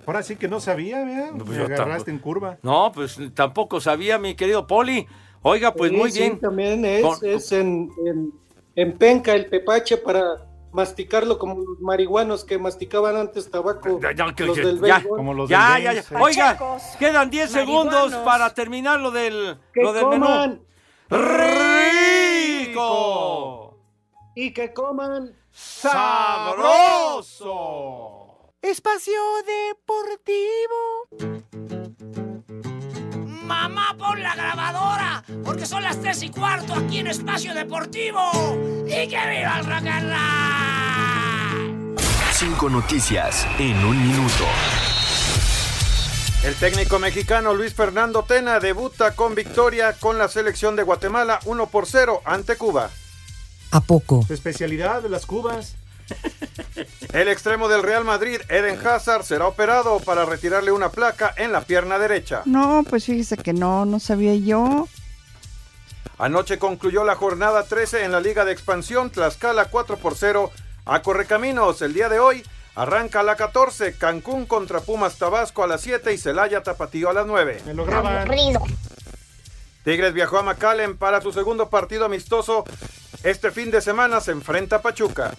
Ahora sí que no sabía, ¿verdad? pues Me yo agarraste en curva. No, pues tampoco sabía, mi querido Poli. Oiga, pues Sí, muy sí, bien. también es, Con- es en, en, en penca el pepache para masticarlo como los marihuanos que masticaban antes tabaco. que- los que- del ya, béisbol. ya, ya, ya. Oiga, quedan 10 segundos para terminar lo del, Que lo del menú. ¡Rico! Y que coman. ¡Sabroso! Espacio Deportivo. Mamá, pon la grabadora, porque son las tres y cuarto aquí en Espacio Deportivo. ¡Y que viva el rock and roll! Cinco noticias en un minuto. El técnico mexicano Luis Fernando Tena debuta con victoria con la selección de Guatemala 1 por 0 ante Cuba. ¿A poco? Su especialidad de las cubas. El extremo del Real Madrid, Eden Hazard, será operado para retirarle una placa en la pierna derecha. No, pues fíjese que no, no sabía yo. Anoche concluyó la jornada 13 en la Liga de Expansión, Tlaxcala 4 por 0 a Correcaminos. El día de hoy arranca la 14, Cancún contra Pumas Tabasco a las 7 y Celaya Tapatío a las 9. Me lo graban. Tigres viajó a McAllen para su segundo partido amistoso. Este fin de semana se enfrenta a Pachuca.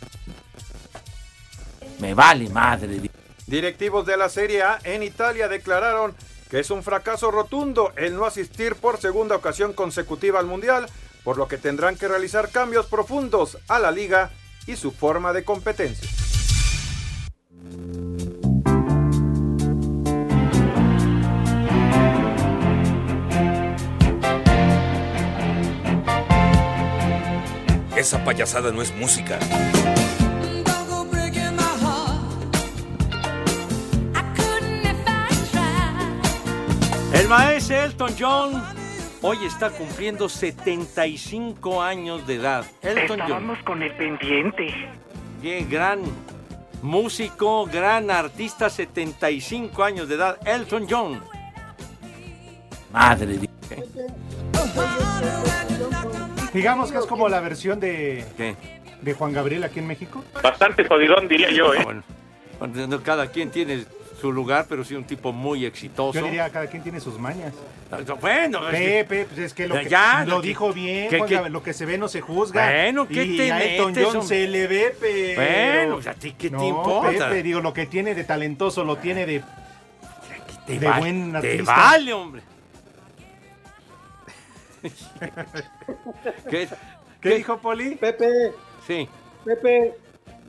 Me vale madre. Directivos de la Serie A en Italia declararon que es un fracaso rotundo el no asistir por segunda ocasión consecutiva al Mundial, por lo que tendrán que realizar cambios profundos a la liga y su forma de competencia. Esa payasada no es música. El maestro Elton John hoy está cumpliendo 75 años de edad. Elton John. Estábamos con el pendiente. Qué gran músico, gran artista, 75 años de edad. Elton John. Madre de... Digamos que es como la versión de, ¿Qué? de Juan Gabriel aquí en México. Bastante jodidón, diría yo, ¿eh? Bueno, bueno, cada quien tiene su lugar, pero sí un tipo muy exitoso. Yo diría, cada quien tiene sus mañas. Bueno, es que- Pepe, pues es que lo, que, Ya, lo que- dijo bien, que- Juan lo que se ve no se juzga. Bueno, ¿qué y te a Elton metes, John se le ve, pero... Bueno, pues, ¿a ti qué te No, importa? Pepe, digo, lo que tiene de talentoso lo tiene de, Te de va- buen te artista. vale, hombre. ¿Qué, ¿Qué dijo Poli? Pepe, Sí. Pepe,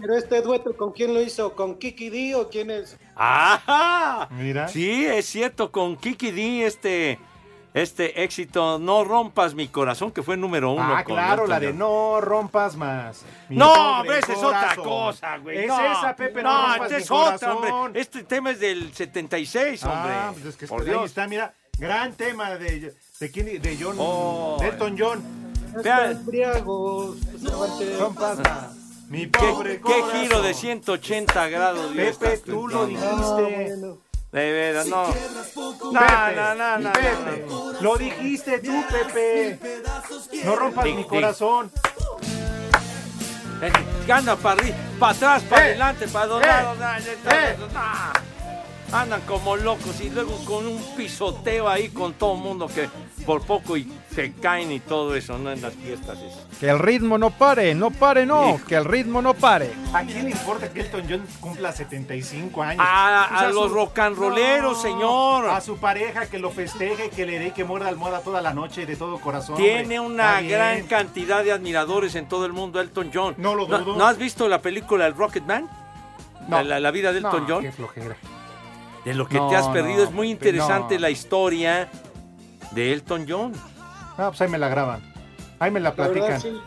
pero este dueto, ¿con quién lo hizo? ¿Con Kiki D o quién es? ¡Ah! Mira. Sí, es cierto, con Kiki D, este, este éxito, No rompas mi corazón, que fue número uno. Ah, con claro, la de no rompas más. mi No, hombre, esa es otra cosa, güey. Es no, esa, Pepe, no, no, rompas esta mi es otra, corazón. hombre. Este tema es del 76, hombre. Ah, pues es que Por ahí Dios. está, mira, gran tema de, de, quién- de John, Oh. Elton John. Vean. Rompas más. Mi ¿Qué, pobre qué giro de 180 grados Pepe, tú lo dijiste. De veras, no. No, Pepe, no, no, no, Pepe, lo dijiste tú, Pepe. No rompas mi corazón. Anda para arriba, para atrás, para Eh, adelante, para dos eh, eh. Andan como locos y luego con un pisoteo ahí con todo el mundo que por poco y se caen y todo eso, ¿no? En las fiestas. eso. Que el ritmo no pare, no pare, no, que el ritmo no pare. ¿A quién le importa que Elton John cumpla 75 años? A- Pues a los su- rock and rolleros, señor. A su pareja que lo festeje, que le dé que muerda almohada toda la noche de todo corazón. Tiene hombre. una Está bien. gran cantidad de admiradores en todo el mundo, Elton John. No lo dudo. ¿No, has visto la película El Rocket Man? No. La, la- la vida de Elton No, John. qué flojera. De lo que No, te has perdido. no, es muy no. interesante la historia de Elton John. No, pues ahí me la graban. Ahí me la La verdad, platican. sí.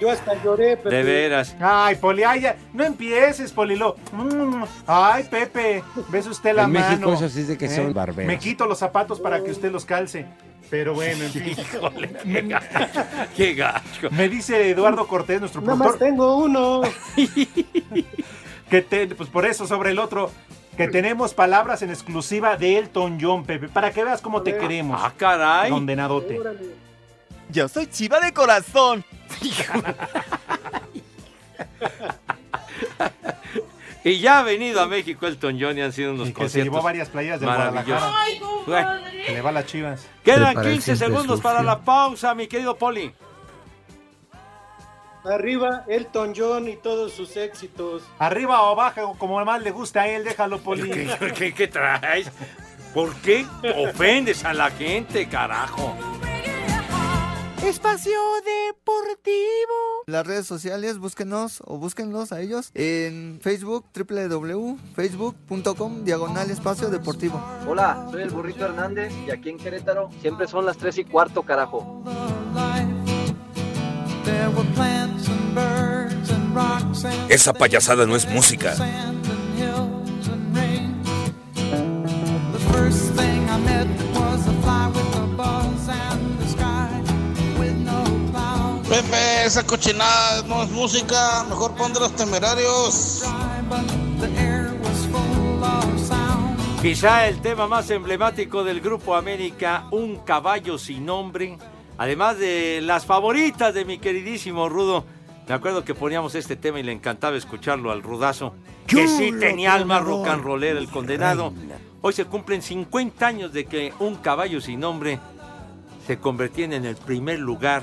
Yo hasta lloré, Pepe. De veras. Ay, Poli, ay, ya, no empieces, Polilo. Mm, Ay, Pepe, ves usted la En mano. México eso sí es de que son ¿Eh? barberos. Me quito los zapatos para que usted los calce. Pero bueno, en fin. Híjole, qué gacho. Qué gacho. Me dice Eduardo Cortés, nuestro Nada más productor, tengo uno. que te, pues por eso sobre el otro, que tenemos palabras en exclusiva de Elton John, Pepe, para que veas cómo te queremos. Ah, caray. Condenadote. Yo soy chiva de corazón. Y ya ha venido a México Elton John y han sido unos Y que se conciertos llevó varias playas de. Guadalajara. Bueno, Que le va a las chivas. quedan Prepara el 15 siempre segundos sucio. para la pausa, mi querido Poli. Arriba Elton John y todos sus éxitos. Arriba o baja, o como más le gusta a él, déjalo, Poli. ¿Qué, qué- qué traes? ¿Por qué ofendes a la gente, carajo? Espacio Deportivo. Las redes sociales, búsquenos o búsquenlos a ellos en Facebook, www.facebook.com, diagonal espacio deportivo. Hola, soy el Burrito Hernández y aquí en Querétaro siempre son las 3 y cuarto, carajo. Esa payasada no es música. sand and hills and rain. The first thing I met was a fly with a buzz and the sky with no clouds. Pepe, esa cochinada no es música, mejor pon de los temerarios. But the air was full of sound. Quizá el tema más emblemático del Grupo América, Un caballo sin nombre, además de las favoritas de mi queridísimo Rudo. Me acuerdo que poníamos este tema y le encantaba escucharlo al Rudazo, que sí tenía alma rock and rollera, el condenado. Hoy se cumplen 50 años de que Un caballo sin nombre se convertía en el primer lugar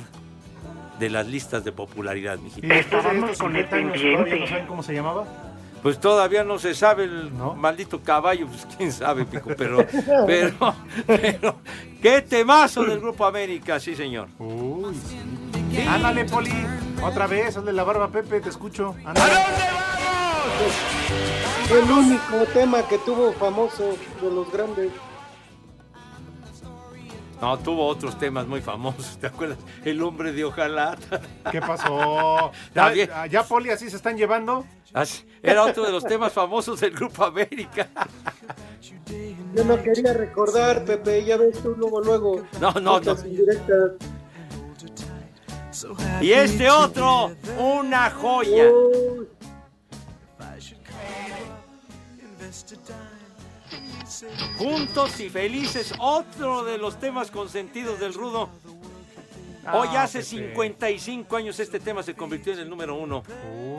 de las listas de popularidad, estos 50 años, ¿todavía no saben cómo se llamaba? Pues todavía no se sabe el maldito caballo, pues quién sabe, Pico, pero, pero, pero, qué temazo del Grupo América, sí señor. Uy, Ándale, Poli. Otra vez, hazle la barba a Pepe, te escucho. Ándale. El único tema que tuvo famoso de los grandes. No, tuvo otros temas muy famosos, ¿te acuerdas? El hombre de hojalata. ¿Qué pasó? ¿Ya, Poli, así se están llevando? Así- Era otro de los temas famosos del Grupo América. Yo no quería recordar, Pepe, ya ves tú luego, luego. No, no, no. Y este otro, una joya. Juntos y felices, otro de los temas consentidos del Rudo. Hoy Ah, hace Pepe. 55 años este tema se convirtió en el número uno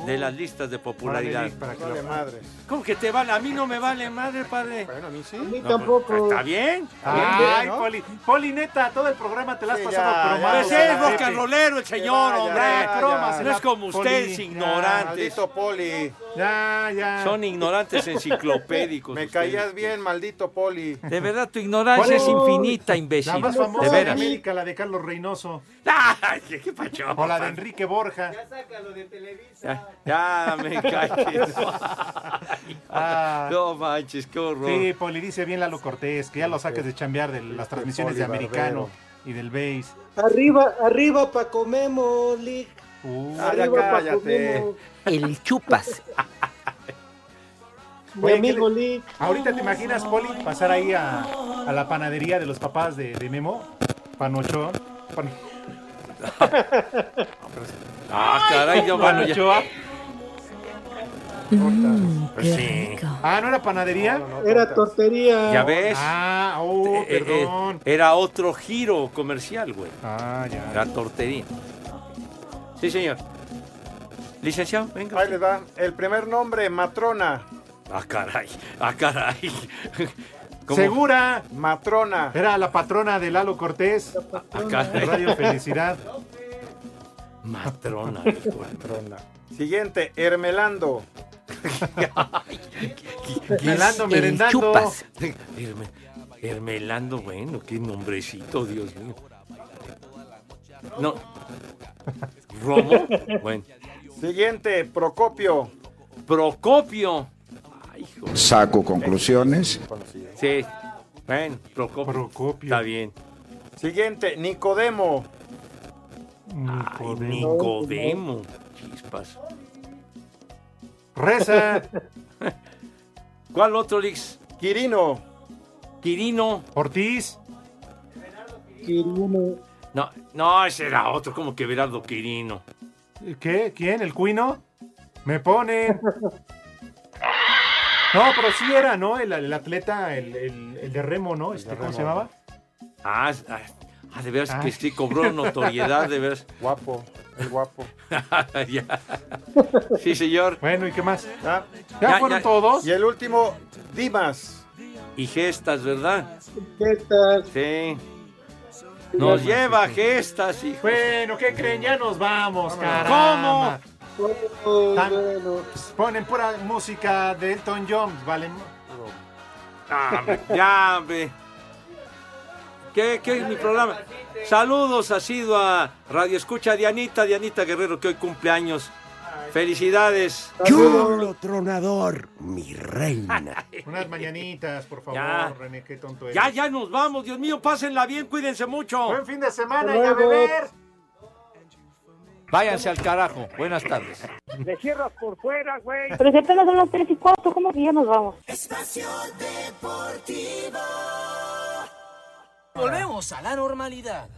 de las listas de popularidad. Órale, para que Vale lo- madre. ¿Cómo que te vale? A mí no me vale madre, padre. Bueno, a mí sí. A mí No, tampoco. pues, Está bien. Ay, ¿no? Poli. Poli, neta, todo el programa te la has Sí, pasado cromado. Pues es rollero el señor, hombre. No es como ustedes, ignorantes. Maldito Poli. Ya, ya. Son ignorantes enciclopédicos. Me caías bien, maldito Poli. De verdad, tu ignorancia es infinita, La imbécil. más De famosa de. América, la de Carlos Reynoso. Ay, ¿Qué, qué pacho? O la de Enrique Borja. Ya, ya me calles. Ah. No manches, qué horror. Sí, Poli, dice bien Lalo Cortés, que ya lo saques de chambear de las transmisiones de americano y del base. Arriba, arriba Paco Memo, Lick. Uh, Ah, ya Arriba cállate. Memo. El chupas. Mi Oye, amigo ¿qué le- Lick. Ahorita te imaginas, Poli, pasar ahí a, a la panadería de los papás de, de Memo, Panochón. Pan- Ah, caray, yo, bueno, ya. Panochoa. Pues sí. Ah, ¿no era panadería? Era tortería. ¿Ya ves? Ah, oh, Eh, eh, perdón. era otro giro comercial, güey. Ah, ya. Era tortería. Sí, señor. Licenciado, venga. Ahí les va. El primer nombre, Matrona. Ah, caray. Ah, caray. ¿Cómo? Segura. Matrona. Era la patrona de Lalo Cortés. Ah, de. Radio Felicidad. Matrona. Matrona. Siguiente, Hermelando. Melando, El merendando. chupas. Herme- Hermelando, bueno, qué nombrecito, Dios mío. No. Romo. Bueno. Siguiente, Procopio. Procopio. Saco conclusiones. Sí. Bueno, Procopio. Procopio. Está bien. Siguiente, Nicodemo. Ay, Nicodemo. Chispas. Reza. ¿Cuál otro, Lix? Quirino. Quirino. Ortiz. Quirino. No, no, ese era otro, como que Berardo Quirino. ¿Qué? ¿Quién? ¿El cuino? Me pone. No, pero sí era, ¿no? El, el atleta, el, el- el de remo, ¿no? Este, ¿Cómo remo. se llamaba? Ah, ah, ah, de veras Ah. que sí cobró notoriedad, de veras. Guapo. el guapo. Ya. Sí, señor. Bueno, ¿y qué más? ¿Ya? ¿Ya fueron todos? Y el último, Dimas. Y gestas, ¿verdad? Gestas. Sí. Nos lleva gestas, hijo. Bueno, ¿qué creen? Ya nos vamos, caramba. Oh, Tan- bueno. Ponen pura música de Elton John, ¿vale? Ah, ya, hombre. ¿Qué, ¿Qué es mi programa? Saludos, ha sido a Radio Escucha Dianita, Dianita Guerrero, que hoy cumple años. Felicidades. Chulo tronador, mi reina. Unas mañanitas, por favor, Ya. René, qué tonto eres. Ya, ya nos vamos, Dios mío, pásenla bien, cuídense mucho. Buen fin de semana y a beber. Váyanse al carajo. Buenas tardes. Le cierras por fuera, güey. Pero si apenas son las 3 y cuarto, ¿cómo que ya nos vamos? Espacio Deportivo. Volvemos a la normalidad.